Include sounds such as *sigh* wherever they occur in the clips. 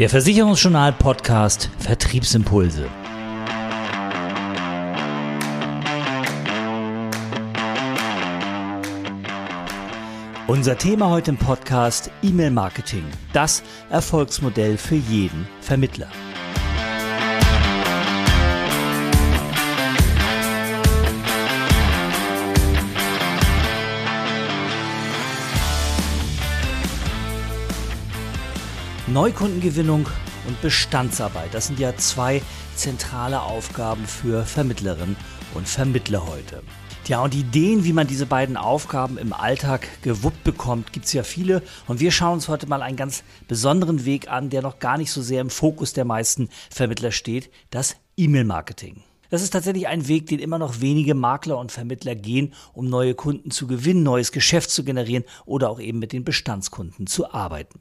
Der Versicherungsjournal Podcast Vertriebsimpulse. Unser Thema heute im Podcast E-Mail Marketing, das Erfolgsmodell für jeden Vermittler. Neukundengewinnung und Bestandsarbeit, das sind ja zwei zentrale Aufgaben für Vermittlerinnen und Vermittler heute. Ja, und Ideen, wie man diese beiden Aufgaben im Alltag gewuppt bekommt, gibt es ja viele. Und wir schauen uns heute mal einen ganz besonderen Weg an, der noch gar nicht so sehr im Fokus der meisten Vermittler steht, das E-Mail-Marketing. Das ist tatsächlich ein Weg, den immer noch wenige Makler und Vermittler gehen, um neue Kunden zu gewinnen, neues Geschäft zu generieren oder auch eben mit den Bestandskunden zu arbeiten.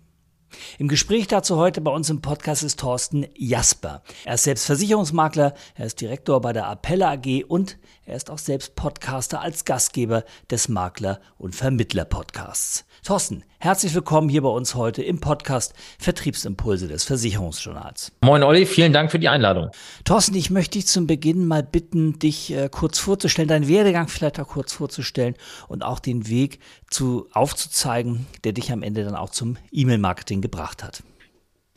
Im Gespräch dazu heute bei uns im Podcast ist Thorsten Jasper. Er ist selbst Versicherungsmakler, er ist Direktor bei der Appella AG und er ist auch selbst Podcaster als Gastgeber des Makler- und Vermittler-Podcasts. Thorsten, herzlich willkommen hier bei uns heute im Podcast Vertriebsimpulse des Versicherungsjournals. Moin Olli, vielen Dank für die Einladung. Thorsten, ich möchte dich zum Beginn mal bitten, dich äh, kurz vorzustellen, deinen Werdegang vielleicht auch kurz vorzustellen und auch den Weg zu aufzuzeigen, der dich am Ende dann auch zum E-Mail-Marketing gebracht hat.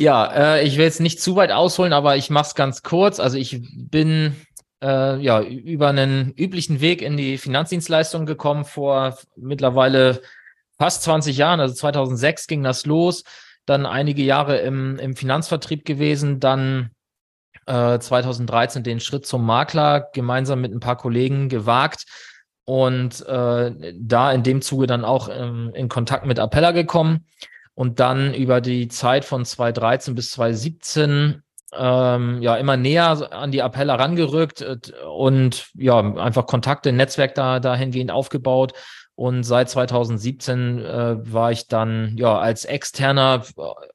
Ja, äh, ich will jetzt nicht zu weit ausholen, aber ich mache es ganz kurz. Also ich bin äh, ja über einen üblichen Weg in die Finanzdienstleistung gekommen vor mittlerweile fast 20 Jahren, also 2006 ging das los, dann einige Jahre im, im Finanzvertrieb gewesen, dann äh, 2013 den Schritt zum Makler gemeinsam mit ein paar Kollegen gewagt und äh, da in dem Zuge dann auch ähm, in Kontakt mit Appella gekommen und dann über die Zeit von 2013 bis 2017 ähm, ja immer näher an die Appella rangerückt äh, und ja einfach Kontakte, Netzwerk da dahingehend aufgebaut und seit 2017 äh, war ich dann ja als externer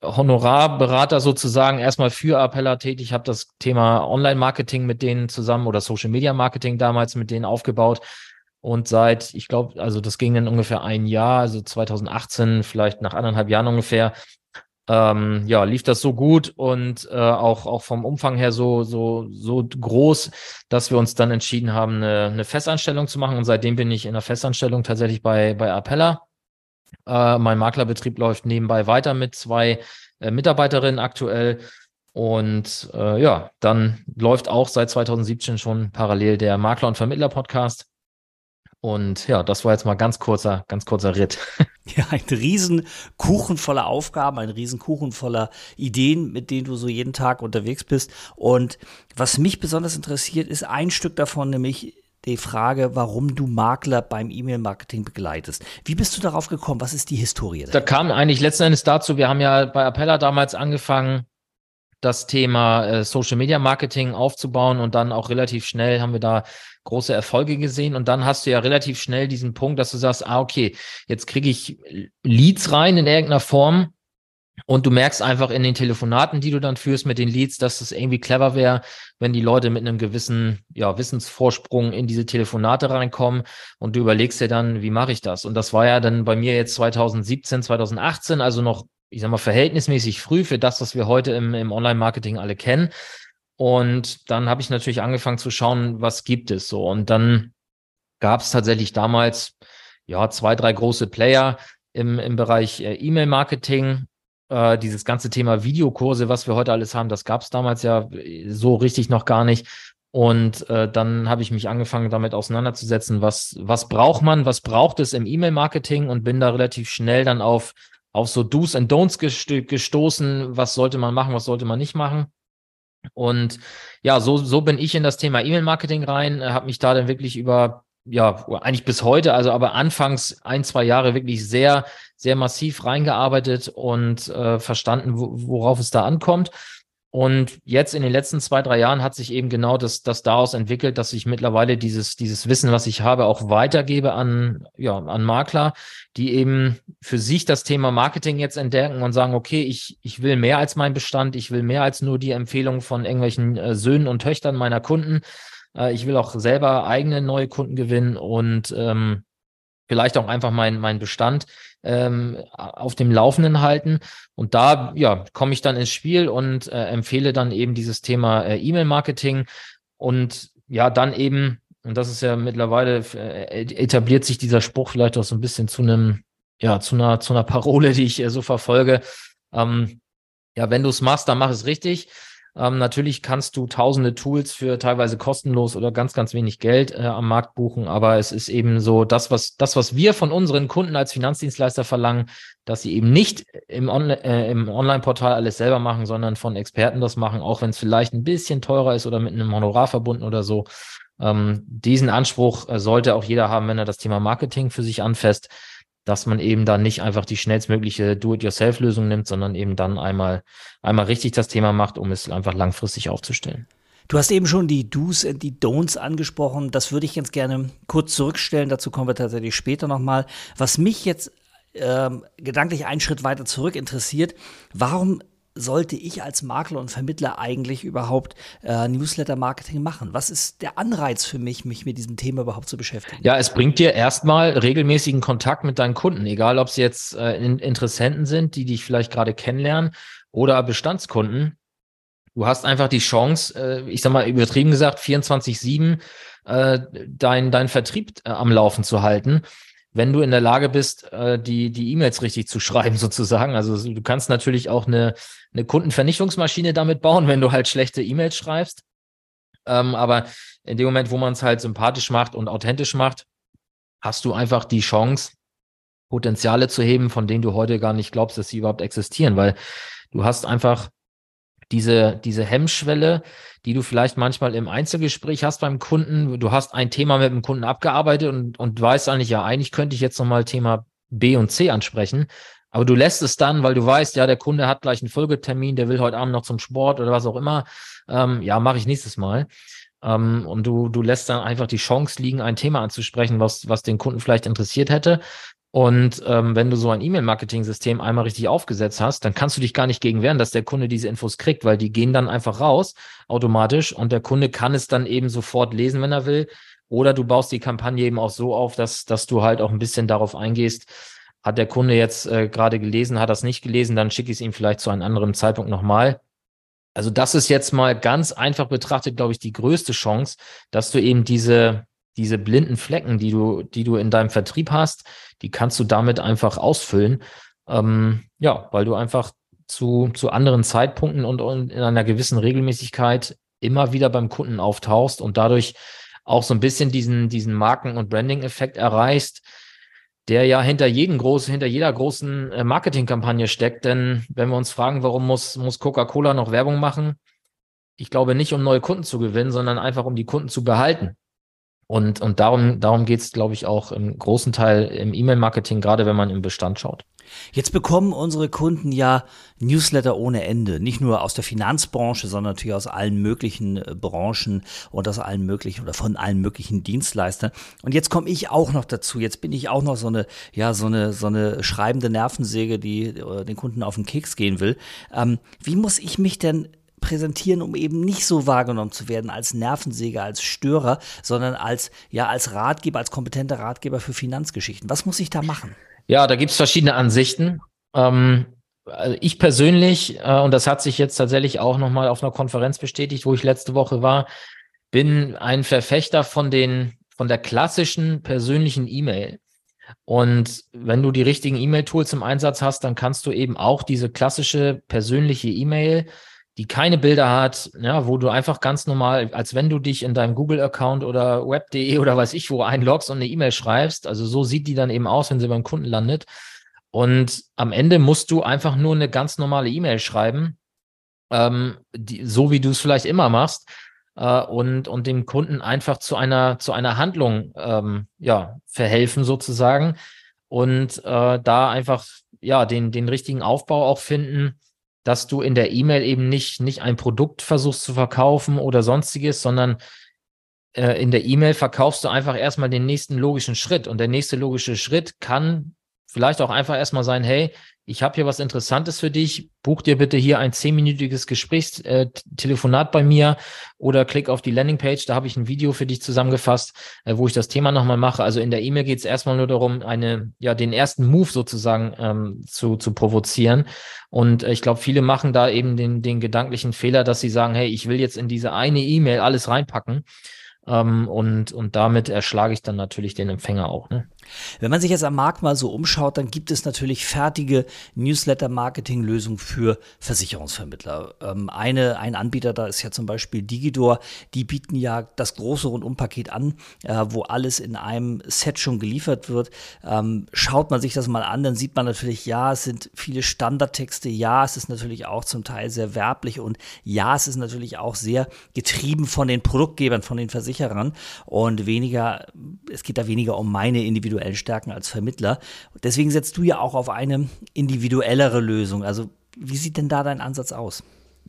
Honorarberater sozusagen erstmal für Appella tätig, habe das Thema Online-Marketing mit denen zusammen oder Social-Media-Marketing damals mit denen aufgebaut. Und seit, ich glaube, also das ging dann ungefähr ein Jahr, also 2018, vielleicht nach anderthalb Jahren ungefähr, ähm, ja, lief das so gut und äh, auch, auch vom Umfang her so, so, so groß, dass wir uns dann entschieden haben, eine, eine Festanstellung zu machen. Und seitdem bin ich in der Festanstellung tatsächlich bei, bei Appella. Äh, mein Maklerbetrieb läuft nebenbei weiter mit zwei äh, Mitarbeiterinnen aktuell. Und äh, ja, dann läuft auch seit 2017 schon parallel der Makler- und Vermittler-Podcast. Und ja, das war jetzt mal ganz kurzer, ganz kurzer Ritt. *laughs* Ja, ein riesen Kuchen voller Aufgaben, ein riesen Kuchen voller Ideen, mit denen du so jeden Tag unterwegs bist. Und was mich besonders interessiert, ist ein Stück davon, nämlich die Frage, warum du Makler beim E-Mail-Marketing begleitest. Wie bist du darauf gekommen? Was ist die Historie? Da kam eigentlich letzten Endes dazu, wir haben ja bei Appella damals angefangen, das Thema äh, Social Media Marketing aufzubauen und dann auch relativ schnell haben wir da große Erfolge gesehen. Und dann hast du ja relativ schnell diesen Punkt, dass du sagst, ah, okay, jetzt kriege ich Leads rein in irgendeiner Form. Und du merkst einfach in den Telefonaten, die du dann führst mit den Leads, dass es irgendwie clever wäre, wenn die Leute mit einem gewissen ja, Wissensvorsprung in diese Telefonate reinkommen. Und du überlegst dir dann, wie mache ich das? Und das war ja dann bei mir jetzt 2017, 2018, also noch, ich sag mal, verhältnismäßig früh für das, was wir heute im, im Online-Marketing alle kennen. Und dann habe ich natürlich angefangen zu schauen, was gibt es so. Und dann gab es tatsächlich damals ja zwei, drei große Player im, im Bereich äh, E-Mail-Marketing. Äh, dieses ganze Thema Videokurse, was wir heute alles haben, das gab es damals ja äh, so richtig noch gar nicht. Und äh, dann habe ich mich angefangen, damit auseinanderzusetzen, was, was braucht man, was braucht es im E-Mail-Marketing und bin da relativ schnell dann auf, auf so Do's and Don'ts gestoßen, was sollte man machen, was sollte man nicht machen. Und ja, so, so bin ich in das Thema E-Mail-Marketing rein, äh, habe mich da dann wirklich über, ja, eigentlich bis heute, also aber anfangs ein, zwei Jahre wirklich sehr, sehr massiv reingearbeitet und äh, verstanden, worauf es da ankommt. Und jetzt in den letzten zwei, drei Jahren hat sich eben genau das, das daraus entwickelt, dass ich mittlerweile dieses, dieses Wissen, was ich habe, auch weitergebe an, ja, an Makler, die eben für sich das Thema Marketing jetzt entdecken und sagen, okay, ich, ich will mehr als mein Bestand, ich will mehr als nur die Empfehlung von irgendwelchen äh, Söhnen und Töchtern meiner Kunden. Äh, ich will auch selber eigene neue Kunden gewinnen und ähm, vielleicht auch einfach meinen mein Bestand ähm, auf dem Laufenden halten. Und da ja, komme ich dann ins Spiel und äh, empfehle dann eben dieses Thema äh, E-Mail-Marketing und ja, dann eben, und das ist ja mittlerweile, äh, etabliert sich dieser Spruch vielleicht auch so ein bisschen zu einem, ja, zu einer, zu einer Parole, die ich äh, so verfolge. Ähm, ja, wenn du es machst, dann mach es richtig. Ähm, natürlich kannst du tausende Tools für teilweise kostenlos oder ganz, ganz wenig Geld äh, am Markt buchen, aber es ist eben so, das, was, das, was wir von unseren Kunden als Finanzdienstleister verlangen, dass sie eben nicht im, On äh, im Online-Portal alles selber machen, sondern von Experten das machen, auch wenn es vielleicht ein bisschen teurer ist oder mit einem Honorar verbunden oder so. Ähm, diesen Anspruch äh, sollte auch jeder haben, wenn er das Thema Marketing für sich anfasst dass man eben dann nicht einfach die schnellstmögliche Do-it-yourself-Lösung nimmt, sondern eben dann einmal, einmal richtig das Thema macht, um es einfach langfristig aufzustellen. Du hast eben schon die Do's und die Don'ts angesprochen. Das würde ich ganz gerne kurz zurückstellen. Dazu kommen wir tatsächlich später nochmal. Was mich jetzt ähm, gedanklich einen Schritt weiter zurück interessiert, warum sollte ich als Makler und Vermittler eigentlich überhaupt äh, Newsletter-Marketing machen? Was ist der Anreiz für mich, mich mit diesem Thema überhaupt zu beschäftigen? Ja, es bringt dir erstmal regelmäßigen Kontakt mit deinen Kunden, egal ob es jetzt äh, Interessenten sind, die dich vielleicht gerade kennenlernen oder Bestandskunden. Du hast einfach die Chance, äh, ich sag mal übertrieben gesagt, 24-7 äh, dein, dein Vertrieb äh, am Laufen zu halten wenn du in der Lage bist, äh, die die E-Mails richtig zu schreiben *laughs* sozusagen. Also du kannst natürlich auch eine, eine Kundenvernichtungsmaschine damit bauen, wenn du halt schlechte E-Mails schreibst. Ähm, aber in dem Moment, wo man es halt sympathisch macht und authentisch macht, hast du einfach die Chance, Potenziale zu heben, von denen du heute gar nicht glaubst, dass sie überhaupt existieren, weil du hast einfach diese, diese Hemmschwelle, die du vielleicht manchmal im Einzelgespräch hast beim Kunden. Du hast ein Thema mit dem Kunden abgearbeitet und, und weißt eigentlich, ja, eigentlich könnte ich jetzt nochmal Thema B und C ansprechen. Aber du lässt es dann, weil du weißt, ja, der Kunde hat gleich einen Folgetermin, der will heute Abend noch zum Sport oder was auch immer. Ähm, ja, mache ich nächstes Mal. Ähm, und du, du lässt dann einfach die Chance liegen, ein Thema anzusprechen, was, was den Kunden vielleicht interessiert hätte. Und ähm, wenn du so ein E-Mail-Marketing-System einmal richtig aufgesetzt hast, dann kannst du dich gar nicht gegen wehren, dass der Kunde diese Infos kriegt, weil die gehen dann einfach raus automatisch und der Kunde kann es dann eben sofort lesen, wenn er will. Oder du baust die Kampagne eben auch so auf, dass, dass du halt auch ein bisschen darauf eingehst, hat der Kunde jetzt äh, gerade gelesen, hat das nicht gelesen, dann schicke ich es ihm vielleicht zu einem anderen Zeitpunkt nochmal. Also das ist jetzt mal ganz einfach betrachtet, glaube ich, die größte Chance, dass du eben diese, diese blinden Flecken, die du, die du in deinem Vertrieb hast, die kannst du damit einfach ausfüllen. Ähm, ja, weil du einfach zu, zu anderen Zeitpunkten und, und in einer gewissen Regelmäßigkeit immer wieder beim Kunden auftauchst und dadurch auch so ein bisschen diesen, diesen Marken- und Branding-Effekt erreichst, der ja hinter jedem großen, hinter jeder großen äh, Marketingkampagne steckt. Denn wenn wir uns fragen, warum muss, muss Coca-Cola noch Werbung machen? Ich glaube nicht, um neue Kunden zu gewinnen, sondern einfach um die Kunden zu behalten. Und, und darum, darum geht es, glaube ich, auch im großen Teil im E-Mail-Marketing, gerade wenn man im Bestand schaut. Jetzt bekommen unsere Kunden ja Newsletter ohne Ende. Nicht nur aus der Finanzbranche, sondern natürlich aus allen möglichen äh, Branchen und aus allen möglichen oder von allen möglichen Dienstleistern. Und jetzt komme ich auch noch dazu. Jetzt bin ich auch noch so eine, ja, so eine, so eine schreibende Nervensäge, die äh, den Kunden auf den Keks gehen will. Ähm, wie muss ich mich denn präsentieren, um eben nicht so wahrgenommen zu werden als Nervensäge, als Störer, sondern als, ja, als Ratgeber, als kompetenter Ratgeber für Finanzgeschichten. Was muss ich da machen? Ja, da gibt es verschiedene Ansichten. Ähm, also ich persönlich, äh, und das hat sich jetzt tatsächlich auch nochmal auf einer Konferenz bestätigt, wo ich letzte Woche war, bin ein Verfechter von den, von der klassischen persönlichen E-Mail. Und wenn du die richtigen E-Mail-Tools im Einsatz hast, dann kannst du eben auch diese klassische persönliche E-Mail die keine Bilder hat, ja, wo du einfach ganz normal, als wenn du dich in deinem Google-Account oder web.de oder weiß ich wo einloggst und eine E-Mail schreibst. Also so sieht die dann eben aus, wenn sie beim Kunden landet. Und am Ende musst du einfach nur eine ganz normale E-Mail schreiben, ähm, die, so wie du es vielleicht immer machst, äh, und, und dem Kunden einfach zu einer, zu einer Handlung ähm, ja, verhelfen sozusagen. Und äh, da einfach ja den, den richtigen Aufbau auch finden dass du in der E-Mail eben nicht, nicht ein Produkt versuchst zu verkaufen oder sonstiges, sondern äh, in der E-Mail verkaufst du einfach erstmal den nächsten logischen Schritt. Und der nächste logische Schritt kann vielleicht auch einfach erstmal sein, hey, ich habe hier was Interessantes für dich, buch dir bitte hier ein zehnminütiges Gesprächstelefonat äh, bei mir oder klick auf die Landingpage, da habe ich ein Video für dich zusammengefasst, äh, wo ich das Thema nochmal mache. Also in der E-Mail geht es erstmal nur darum, eine, ja, den ersten Move sozusagen ähm, zu, zu provozieren. Und äh, ich glaube, viele machen da eben den, den gedanklichen Fehler, dass sie sagen, hey, ich will jetzt in diese eine E-Mail alles reinpacken. Ähm, und, und damit erschlage ich dann natürlich den Empfänger auch. Ne? Wenn man sich jetzt am Markt mal so umschaut, dann gibt es natürlich fertige Newsletter-Marketing-Lösungen für Versicherungsvermittler. Ähm, eine, ein Anbieter da ist ja zum Beispiel Digidor. Die bieten ja das große Rundumpaket an, äh, wo alles in einem Set schon geliefert wird. Ähm, schaut man sich das mal an, dann sieht man natürlich, ja, es sind viele Standardtexte, ja, es ist natürlich auch zum Teil sehr werblich und ja, es ist natürlich auch sehr getrieben von den Produktgebern, von den Versicherern und weniger, es geht da weniger um meine individuelle individuellen Stärken als Vermittler. Deswegen setzt du ja auch auf eine individuellere Lösung. Also wie sieht denn da dein Ansatz aus?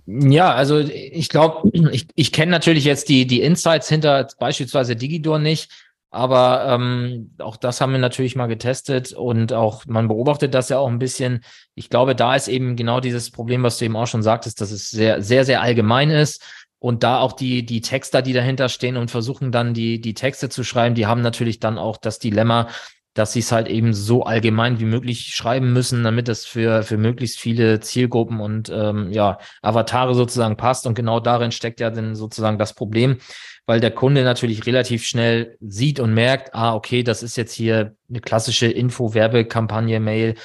Ja, also ich glaube, ich, ich kenne natürlich jetzt die, die Insights hinter beispielsweise Digidor nicht, aber ähm, auch das haben wir natürlich mal getestet und auch man beobachtet das ja auch ein bisschen. Ich glaube, da ist eben genau dieses Problem, was du eben auch schon sagtest, dass es sehr, sehr, sehr allgemein ist. Und da auch die, die Texter, die dahinter stehen und versuchen dann die, die Texte zu schreiben, die haben natürlich dann auch das Dilemma, dass sie es halt eben so allgemein wie möglich schreiben müssen, damit es für, für möglichst viele Zielgruppen und ähm, ja, Avatare sozusagen passt. Und genau darin steckt ja dann sozusagen das Problem, weil der Kunde natürlich relativ schnell sieht und merkt, ah, okay, das ist jetzt hier eine klassische Info-Werbekampagne-Mail.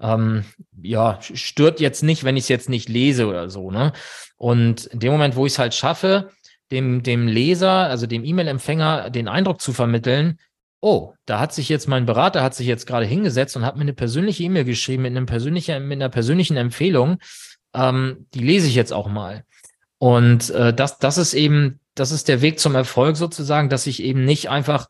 Ähm, ja, stört jetzt nicht, wenn ich es jetzt nicht lese oder so, ne? Und in dem Moment, wo ich es halt schaffe, dem, dem Leser, also dem E-Mail-Empfänger, den Eindruck zu vermitteln, oh, da hat sich jetzt mein Berater hat sich jetzt gerade hingesetzt und hat mir eine persönliche E-Mail geschrieben mit einem persönlichen, mit einer persönlichen Empfehlung. Ähm, die lese ich jetzt auch mal. Und äh, das, das ist eben, das ist der Weg zum Erfolg sozusagen, dass ich eben nicht einfach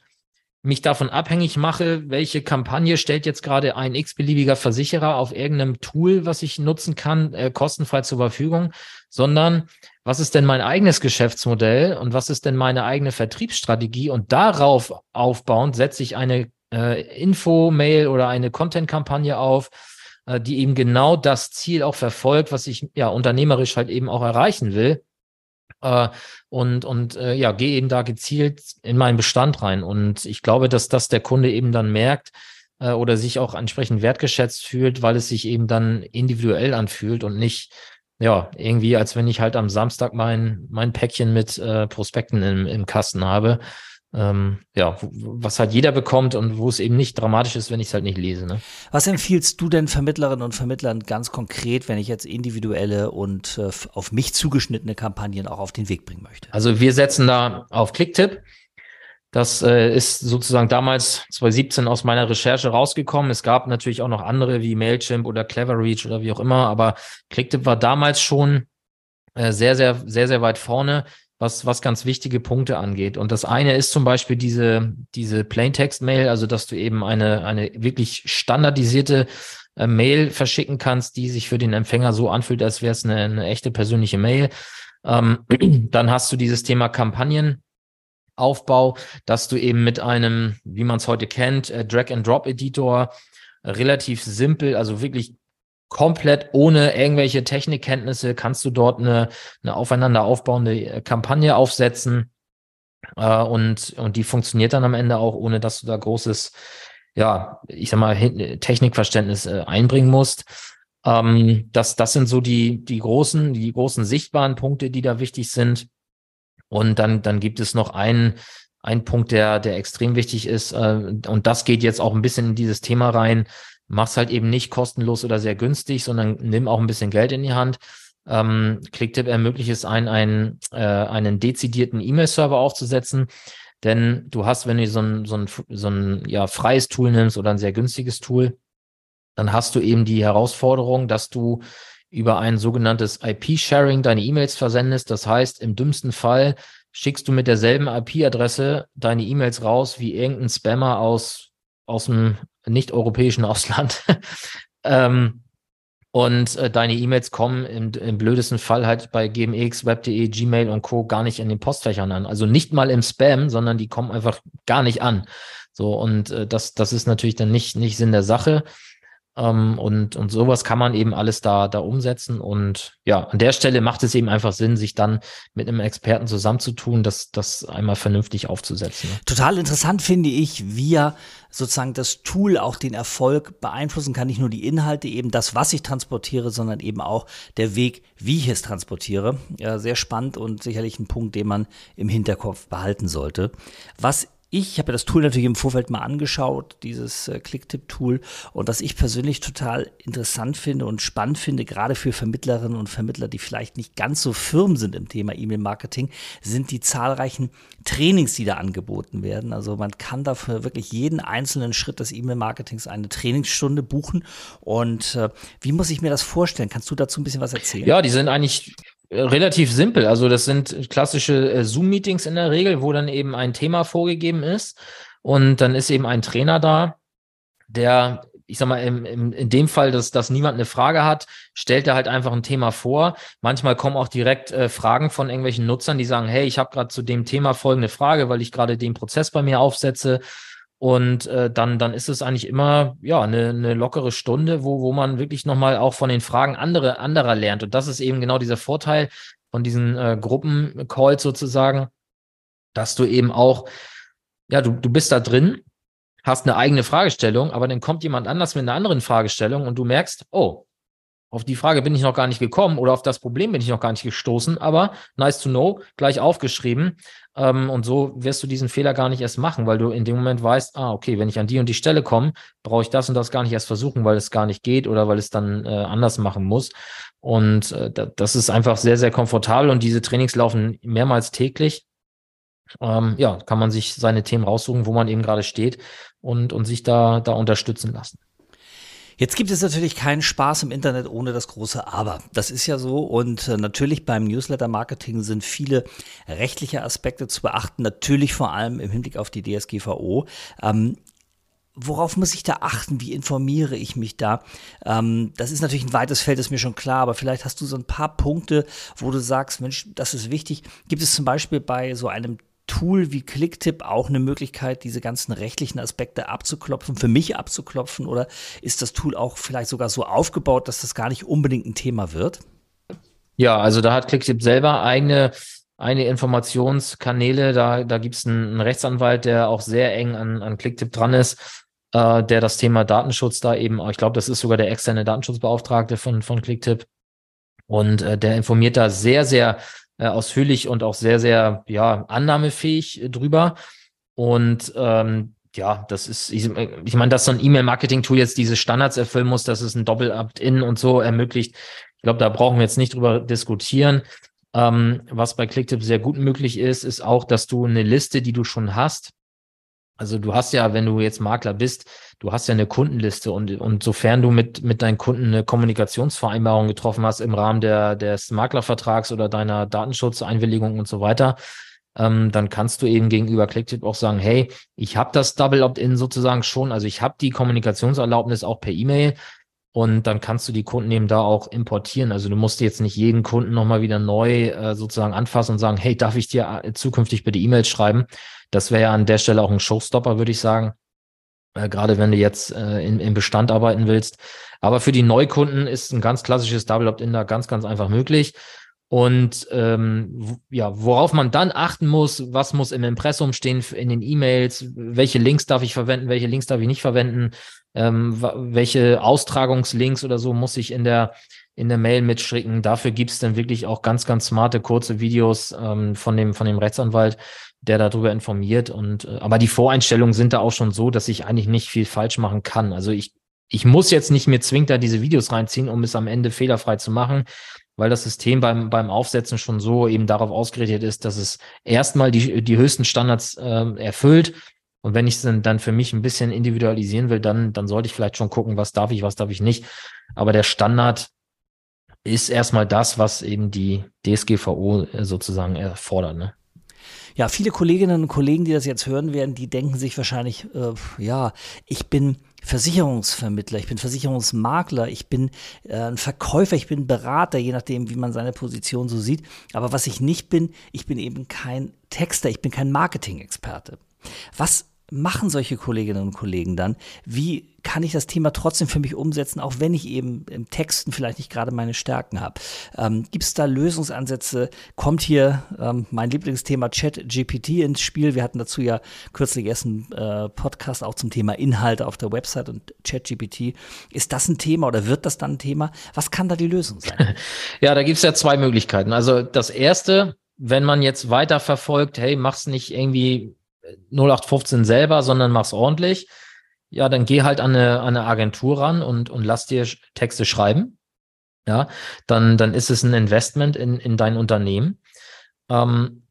mich davon abhängig mache, welche Kampagne stellt jetzt gerade ein x-beliebiger Versicherer auf irgendeinem Tool, was ich nutzen kann, äh, kostenfrei zur Verfügung, sondern was ist denn mein eigenes Geschäftsmodell und was ist denn meine eigene Vertriebsstrategie? Und darauf aufbauend setze ich eine äh, Info-Mail oder eine Content-Kampagne auf, äh, die eben genau das Ziel auch verfolgt, was ich ja unternehmerisch halt eben auch erreichen will äh, und, und äh, ja, gehe eben da gezielt in meinen Bestand rein. Und ich glaube, dass das der Kunde eben dann merkt äh, oder sich auch entsprechend wertgeschätzt fühlt, weil es sich eben dann individuell anfühlt und nicht ja, irgendwie, als wenn ich halt am Samstag mein, mein Päckchen mit äh, Prospekten im, im Kasten habe ähm, ja, was halt jeder bekommt und wo es eben nicht dramatisch ist, wenn ich es halt nicht lese. Ne? Was empfiehlst du denn Vermittlerinnen und Vermittlern ganz konkret, wenn ich jetzt individuelle und äh, auf mich zugeschnittene Kampagnen auch auf den Weg bringen möchte? Also wir setzen da auf Clicktip. Das äh, ist sozusagen damals 2017 aus meiner Recherche rausgekommen. Es gab natürlich auch noch andere wie Mailchimp oder Cleverreach oder wie auch immer, aber Clicktip war damals schon äh, sehr, sehr, sehr, sehr weit vorne was, was ganz wichtige Punkte angeht. Und das eine ist zum Beispiel diese, diese Plaintext-Mail, also dass du eben eine, eine wirklich standardisierte äh, Mail verschicken kannst, die sich für den Empfänger so anfühlt, als wäre es eine, eine echte persönliche Mail. Ähm, *clears throat* dann hast du dieses Thema Kampagnenaufbau, dass du eben mit einem, wie man es heute kennt, äh, Drag-and-Drop-Editor relativ simpel, also wirklich komplett ohne irgendwelche Technikkenntnisse kannst du dort eine, eine aufeinander aufbauende äh, Kampagne aufsetzen. Äh, und, und die funktioniert dann am Ende auch, ohne dass du da großes, ja, ich sag mal, Technikverständnis äh, einbringen musst. Ähm, das, das sind so die, die großen, die großen sichtbaren Punkte, die da wichtig sind. Und dann, dann gibt es noch einen, einen Punkt, der, der extrem wichtig ist. Äh, und das geht jetzt auch ein bisschen in dieses Thema rein mach's halt eben nicht kostenlos oder sehr günstig, sondern nimm auch ein bisschen Geld in die Hand. Ähm, Clicktip ermöglicht es einen, einen, äh, einen dezidierten E-Mail-Server aufzusetzen. Denn du hast, wenn du so ein, so ein, so ein ja, freies Tool nimmst oder ein sehr günstiges Tool, dann hast du eben die Herausforderung, dass du über ein sogenanntes IP-Sharing deine E-Mails versendest. Das heißt, im dümmsten Fall schickst du mit derselben IP-Adresse deine E-Mails raus wie irgendein Spammer aus, aus dem nicht-europäischen Ausland. *laughs* ähm, und äh, deine E-Mails kommen im, im blödesten Fall halt bei GMX, Web.de, Gmail und Co. gar nicht in den Postfächern an. Also nicht mal im Spam, sondern die kommen einfach gar nicht an. So, und äh, das, das ist natürlich dann nicht, nicht Sinn der Sache. Ähm, und, und sowas kann man eben alles da, da umsetzen. Und ja, an der Stelle macht es eben einfach Sinn, sich dann mit einem Experten zusammenzutun, das, das einmal vernünftig aufzusetzen. Ne? Total interessant finde ich, wie ja sozusagen das Tool auch den Erfolg beeinflussen kann. Nicht nur die Inhalte, eben das, was ich transportiere, sondern eben auch der Weg, wie ich es transportiere. Ja, sehr spannend und sicherlich ein Punkt, den man im Hinterkopf behalten sollte. Was ich habe ja das Tool natürlich im Vorfeld mal angeschaut, dieses äh, Clicktip-Tool. Und was ich persönlich total interessant finde und spannend finde, gerade für Vermittlerinnen und Vermittler, die vielleicht nicht ganz so firm sind im Thema E-Mail-Marketing, sind die zahlreichen Trainings, die da angeboten werden. Also man kann dafür wirklich jeden einzelnen Schritt des E-Mail-Marketings eine Trainingsstunde buchen. Und äh, wie muss ich mir das vorstellen? Kannst du dazu ein bisschen was erzählen? Ja, die sind eigentlich relativ simpel. Also das sind klassische äh, Zoom-Meetings in der Regel, wo dann eben ein Thema vorgegeben ist und dann ist eben ein Trainer da, der, ich sag mal, im, im, in dem Fall, dass, dass niemand eine Frage hat, stellt er halt einfach ein Thema vor. Manchmal kommen auch direkt äh, Fragen von irgendwelchen Nutzern, die sagen, hey, ich habe gerade zu dem Thema folgende Frage, weil ich gerade den Prozess bei mir aufsetze. Und äh, dann, dann ist es eigentlich immer ja eine, eine lockere Stunde, wo, wo man wirklich nochmal auch von den Fragen andere, anderer lernt. Und das ist eben genau dieser Vorteil von diesen äh, Gruppencalls sozusagen, dass du eben auch, ja, du, du bist da drin, hast eine eigene Fragestellung, aber dann kommt jemand anders mit einer anderen Fragestellung und du merkst, oh, auf die Frage bin ich noch gar nicht gekommen oder auf das Problem bin ich noch gar nicht gestoßen, aber nice to know, gleich aufgeschrieben. Ähm, und so wirst du diesen Fehler gar nicht erst machen, weil du in dem Moment weißt, ah, okay, wenn ich an die und die Stelle komme, brauche ich das und das gar nicht erst versuchen, weil es gar nicht geht oder weil es dann äh, anders machen muss. Und äh, das ist einfach sehr, sehr komfortabel und diese Trainings laufen mehrmals täglich. Ähm, ja, kann man sich seine Themen raussuchen, wo man eben gerade steht und, und sich da, da unterstützen lassen. Jetzt gibt es natürlich keinen Spaß im Internet ohne das große Aber. Das ist ja so und äh, natürlich beim Newsletter-Marketing sind viele rechtliche Aspekte zu beachten, natürlich vor allem im Hinblick auf die DSGVO. Ähm, worauf muss ich da achten? Wie informiere ich mich da? Ähm, das ist natürlich ein weites Feld, ist mir schon klar, aber vielleicht hast du so ein paar Punkte, wo du sagst, Mensch, das ist wichtig. Gibt es zum Beispiel bei so einem Tool wie Clicktip auch eine Möglichkeit, diese ganzen rechtlichen Aspekte abzuklopfen, für mich abzuklopfen? Oder ist das Tool auch vielleicht sogar so aufgebaut, dass das gar nicht unbedingt ein Thema wird? Ja, also da hat Clicktip selber eigene, eine Informationskanäle. Da, da gibt es einen, einen, Rechtsanwalt, der auch sehr eng an, an Clicktip dran ist, äh, der das Thema Datenschutz da eben, ich glaube, das ist sogar der externe Datenschutzbeauftragte von, von Clicktip. Und äh, der informiert da sehr, sehr ausführlich und auch sehr, sehr ja, annahmefähig äh, drüber. Und ähm, ja, das ist, ich, ich meine, dass so ein E-Mail-Marketing-Tool jetzt diese Standards erfüllen muss, dass es ein Doppel-Opt-in und so ermöglicht. Ich glaube, da brauchen wir jetzt nicht drüber diskutieren. Ähm, was bei Clicktip sehr gut möglich ist, ist auch, dass du eine Liste, die du schon hast, also du hast ja, wenn du jetzt Makler bist, du hast ja eine Kundenliste und, und sofern du mit, mit deinen Kunden eine Kommunikationsvereinbarung getroffen hast im Rahmen der, des Maklervertrags oder deiner Datenschutzeinwilligung und so weiter, ähm, dann kannst du eben gegenüber Clicktip auch sagen, hey, ich habe das Double Opt-in sozusagen schon, also ich habe die Kommunikationserlaubnis auch per E-Mail und dann kannst du die Kunden eben da auch importieren. Also du musst jetzt nicht jeden Kunden nochmal wieder neu äh, sozusagen anfassen und sagen, hey, darf ich dir äh, zukünftig bitte E-Mails schreiben? Das wäre ja an der Stelle auch ein Showstopper, würde ich sagen. Äh, gerade wenn du jetzt äh, in, im Bestand arbeiten willst. Aber für die Neukunden ist ein ganz klassisches Double Opt-in da ganz, ganz einfach möglich. Und ähm, ja, worauf man dann achten muss, was muss im Impressum stehen in den E-Mails, welche Links darf ich verwenden, welche Links darf ich nicht verwenden, ähm, welche Austragungslinks oder so muss ich in der in der Mail mitschicken. Dafür gibt es dann wirklich auch ganz, ganz smarte, kurze Videos ähm, von, dem, von dem Rechtsanwalt, der darüber informiert. Und äh, aber die Voreinstellungen sind da auch schon so, dass ich eigentlich nicht viel falsch machen kann. Also ich, ich muss jetzt nicht mir zwingend da diese Videos reinziehen, um es am Ende fehlerfrei zu machen, weil das System beim, beim Aufsetzen schon so eben darauf ausgerichtet ist, dass es erstmal die, die höchsten Standards äh, erfüllt. Und wenn ich es dann, dann für mich ein bisschen individualisieren will, dann, dann sollte ich vielleicht schon gucken, was darf ich, was darf ich nicht. Aber der Standard ist erstmal das, was eben die DSGVO äh, sozusagen erfordert. Ne? Ja, viele Kolleginnen und Kollegen, die das jetzt hören werden, die denken sich wahrscheinlich, äh, ja, ich bin Versicherungsvermittler, ich bin Versicherungsmakler, ich bin äh, ein Verkäufer, ich bin Berater, je nachdem, wie man seine Position so sieht. Aber was ich nicht bin, ich bin eben kein Texter, ich bin kein Marketing-Experte. Was machen solche Kolleginnen und Kollegen dann? Wie kann ich das Thema trotzdem für mich umsetzen, auch wenn ich eben im Texten vielleicht nicht gerade meine Stärken habe? Ähm, Gibt es da Lösungsansätze? Kommt hier ähm, mein Lieblingsthema Chat GPT ins Spiel? Wir hatten dazu ja kürzlich erst einen äh, Podcast auch zum Thema Inhalte auf der Website und Chat GPT. Ist das ein Thema oder wird das dann ein Thema? Was kann da die Lösung sein? *laughs* Ja, da gibt es ja zwei Möglichkeiten. Also das erste, wenn man jetzt weiter verfolgt, hey, mach's nicht irgendwie 0815 selber, sondern mach's ordentlich, ja, dann geh halt an eine, an eine Agentur ran und, und lass dir Texte schreiben. Ja, dann, dann ist es ein Investment in, in dein Unternehmen. Ähm,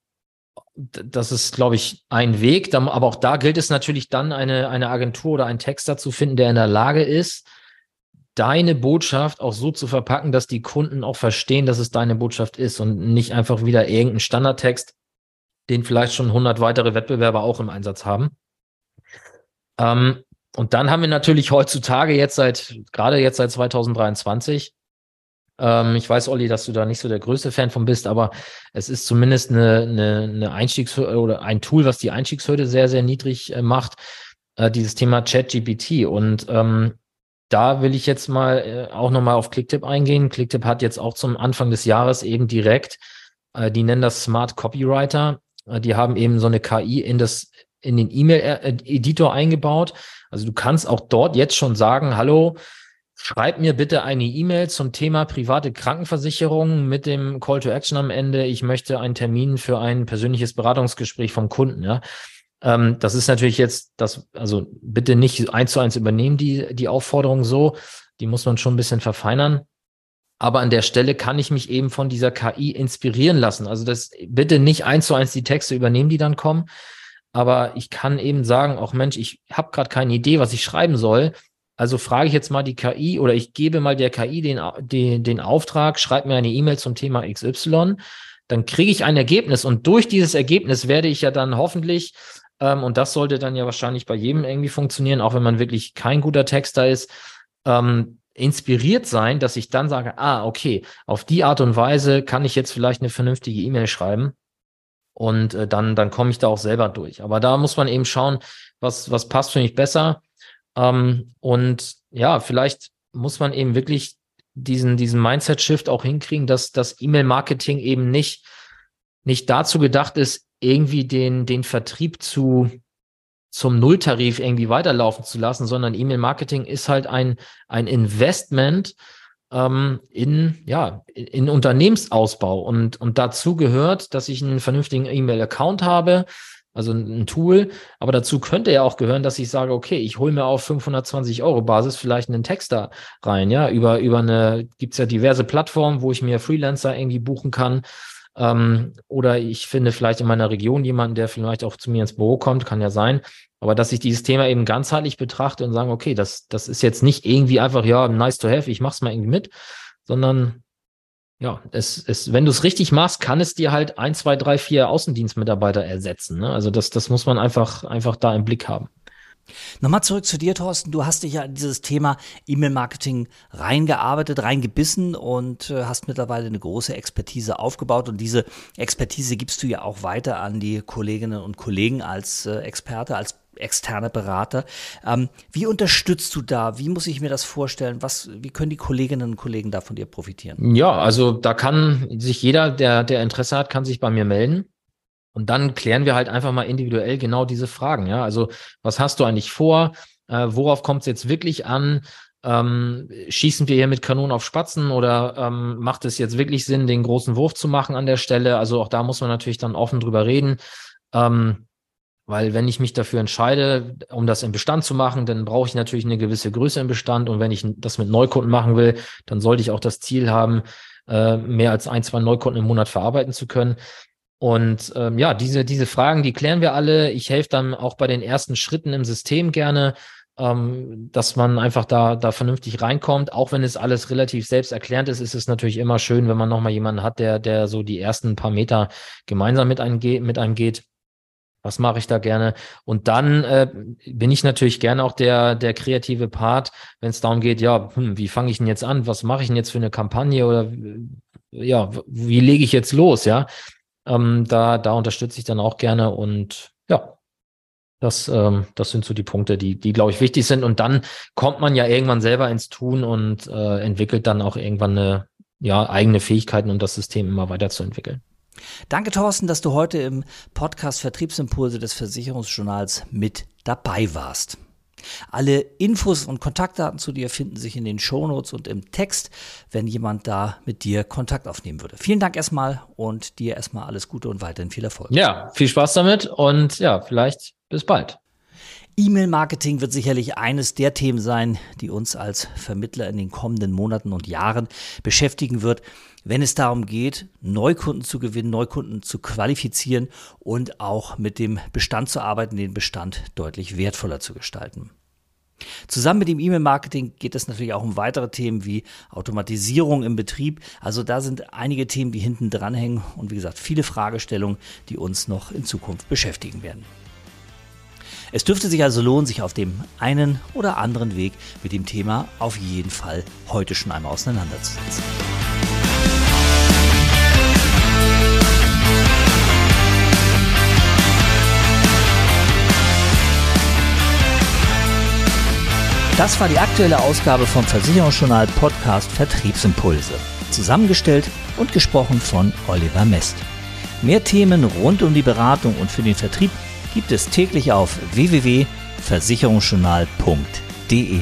das ist, glaube ich, ein Weg. Aber auch da gilt es natürlich dann, eine, eine Agentur oder einen Texter zu finden, der in der Lage ist, deine Botschaft auch so zu verpacken, dass die Kunden auch verstehen, dass es deine Botschaft ist und nicht einfach wieder irgendein Standardtext, den vielleicht schon 100 weitere Wettbewerber auch im Einsatz haben. Ähm, und dann haben wir natürlich heutzutage jetzt seit, gerade jetzt seit 2023, ähm, ich weiß, Olli, dass du da nicht so der größte Fan von bist, aber es ist zumindest eine, eine, eine Einstiegshürde oder ein Tool, was die Einstiegshürde sehr, sehr niedrig äh, macht, äh, dieses Thema ChatGPT. Und ähm, da will ich jetzt mal äh, auch nochmal auf Clicktip eingehen. Clicktip hat jetzt auch zum Anfang des Jahres eben direkt, äh, die nennen das Smart Copywriter, die haben eben so eine KI in das in den E-Mail-Editor eingebaut. Also du kannst auch dort jetzt schon sagen, hallo, schreib mir bitte eine E-Mail zum Thema private Krankenversicherung mit dem Call to Action am Ende. Ich möchte einen Termin für ein persönliches Beratungsgespräch vom Kunden. Ja. Ähm, das ist natürlich jetzt das, also bitte nicht eins zu eins übernehmen, die, die Aufforderung so. Die muss man schon ein bisschen verfeinern. Aber an der Stelle kann ich mich eben von dieser KI inspirieren lassen. Also das bitte nicht eins zu eins die Texte übernehmen, die dann kommen. Aber ich kann eben sagen, auch Mensch, ich habe gerade keine Idee, was ich schreiben soll. Also frage ich jetzt mal die KI oder ich gebe mal der KI den, den, den Auftrag, schreib mir eine E-Mail zum Thema XY. Dann kriege ich ein Ergebnis und durch dieses Ergebnis werde ich ja dann hoffentlich, ähm, und das sollte dann ja wahrscheinlich bei jedem irgendwie funktionieren, auch wenn man wirklich kein guter Texter ist, ähm, inspiriert sein, dass ich dann sage, ah, okay, auf die Art und Weise kann ich jetzt vielleicht eine vernünftige E-Mail schreiben. Und äh, dann, dann komme ich da auch selber durch. Aber da muss man eben schauen, was, was passt für mich besser. Ähm, und ja, vielleicht muss man eben wirklich diesen, diesen Mindset-Shift auch hinkriegen, dass das E-Mail-Marketing eben nicht, nicht dazu gedacht ist, irgendwie den, den Vertrieb zu, zum Nulltarif irgendwie weiterlaufen zu lassen, sondern E-Mail-Marketing ist halt ein, ein Investment ähm, in, ja, in Unternehmensausbau. Und, und dazu gehört, dass ich einen vernünftigen E-Mail-Account habe, also ein Tool. Aber dazu könnte ja auch gehören, dass ich sage, okay, ich hole mir auf 520 Euro Basis vielleicht einen Texter rein. Ja, über, über eine, gibt's ja diverse Plattformen, wo ich mir Freelancer irgendwie buchen kann. Ähm, oder ich finde vielleicht in meiner Region jemanden, der vielleicht auch zu mir ins Büro kommt, kann ja sein. Aber dass ich dieses Thema eben ganzheitlich betrachte und sage, okay, das, das ist jetzt nicht irgendwie einfach, ja, nice to have, ich mach's mal irgendwie mit, sondern ja, es, es, wenn du es richtig machst, kann es dir halt ein, zwei, drei, vier Außendienstmitarbeiter ersetzen. Ne? Also das, das muss man einfach, einfach da im Blick haben. Nochmal zurück zu dir, Thorsten. Du hast dich ja in dieses Thema E-Mail-Marketing reingearbeitet, reingebissen und äh, hast mittlerweile eine große Expertise aufgebaut. Und diese Expertise gibst du ja auch weiter an die Kolleginnen und Kollegen als äh, Experte, als externe Berater. Ähm, wie unterstützt du da? Wie muss ich mir das vorstellen? Was, wie können die Kolleginnen und Kollegen da von dir profitieren? Ja, also da kann sich jeder, der, der Interesse hat, kann sich bei mir melden. Und dann klären wir halt einfach mal individuell genau diese Fragen. Ja, also was hast du eigentlich vor? Äh, worauf kommt es jetzt wirklich an? Ähm, schießen wir hier mit Kanonen auf Spatzen oder ähm, macht es jetzt wirklich Sinn, den großen Wurf zu machen an der Stelle? Also auch da muss man natürlich dann offen drüber reden. Ähm, weil wenn ich mich dafür entscheide, um das im Bestand zu machen, dann brauche ich natürlich eine gewisse Größe im Bestand. Und wenn ich das mit Neukunden machen will, dann sollte ich auch das Ziel haben, äh, mehr als ein, zwei Neukunden im Monat verarbeiten zu können. Und ähm, ja, diese, diese Fragen, die klären wir alle. Ich helfe dann auch bei den ersten Schritten im System gerne, ähm, dass man einfach da, da vernünftig reinkommt. Auch wenn es alles relativ selbsterklärend ist, ist es natürlich immer schön, wenn man nochmal jemanden hat, der, der so die ersten paar Meter gemeinsam mit einem, geht, mit einem geht. Was mache ich da gerne? Und dann äh, bin ich natürlich gerne auch der, der kreative Part, wenn es darum geht, ja, hm, wie fange ich denn jetzt an? Was mache ich denn jetzt für eine Kampagne oder ja, wie lege ich jetzt los? Ja, ähm, da, da unterstütze ich dann auch gerne und ja. Das, ähm, das sind so die Punkte, die, die glaube ich wichtig sind. Und dann kommt man ja irgendwann selber ins Tun und äh, entwickelt dann auch irgendwann eine ja, eigene Fähigkeiten, um das System immer weiterzuentwickeln. Danke, Thorsten, dass du heute im Podcast Vertriebsimpulse des Versicherungsjournals mit dabei warst. Alle Infos und Kontaktdaten zu dir finden sich in den Shownotes und im Text, wenn jemand da mit dir Kontakt aufnehmen würde. Vielen Dank erstmal und dir erstmal alles Gute und weiterhin viel Erfolg. Ja, viel Spaß damit und ja, vielleicht bis bald. E-Mail-Marketing wird sicherlich eines der Themen sein, die uns als Vermittler in den kommenden Monaten und Jahren beschäftigen wird, wenn es darum geht, Neukunden zu gewinnen, Neukunden zu qualifizieren und auch mit dem Bestand zu arbeiten, den Bestand deutlich wertvoller zu gestalten. Zusammen mit dem E-Mail-Marketing geht es natürlich auch um weitere Themen wie Automatisierung im Betrieb. Also da sind einige Themen, die hinten dranhängen und wie gesagt viele Fragestellungen, die uns noch in Zukunft beschäftigen werden. Es dürfte sich also lohnen, sich auf dem einen oder anderen Weg mit dem Thema auf jeden Fall heute schon einmal auseinanderzusetzen. Das war die aktuelle Ausgabe vom Versicherungsjournal Podcast Vertriebsimpulse. Zusammengestellt und gesprochen von Oliver Mest. Mehr Themen rund um die Beratung und für den Vertrieb gibt es täglich auf www.versicherungsjournal.de.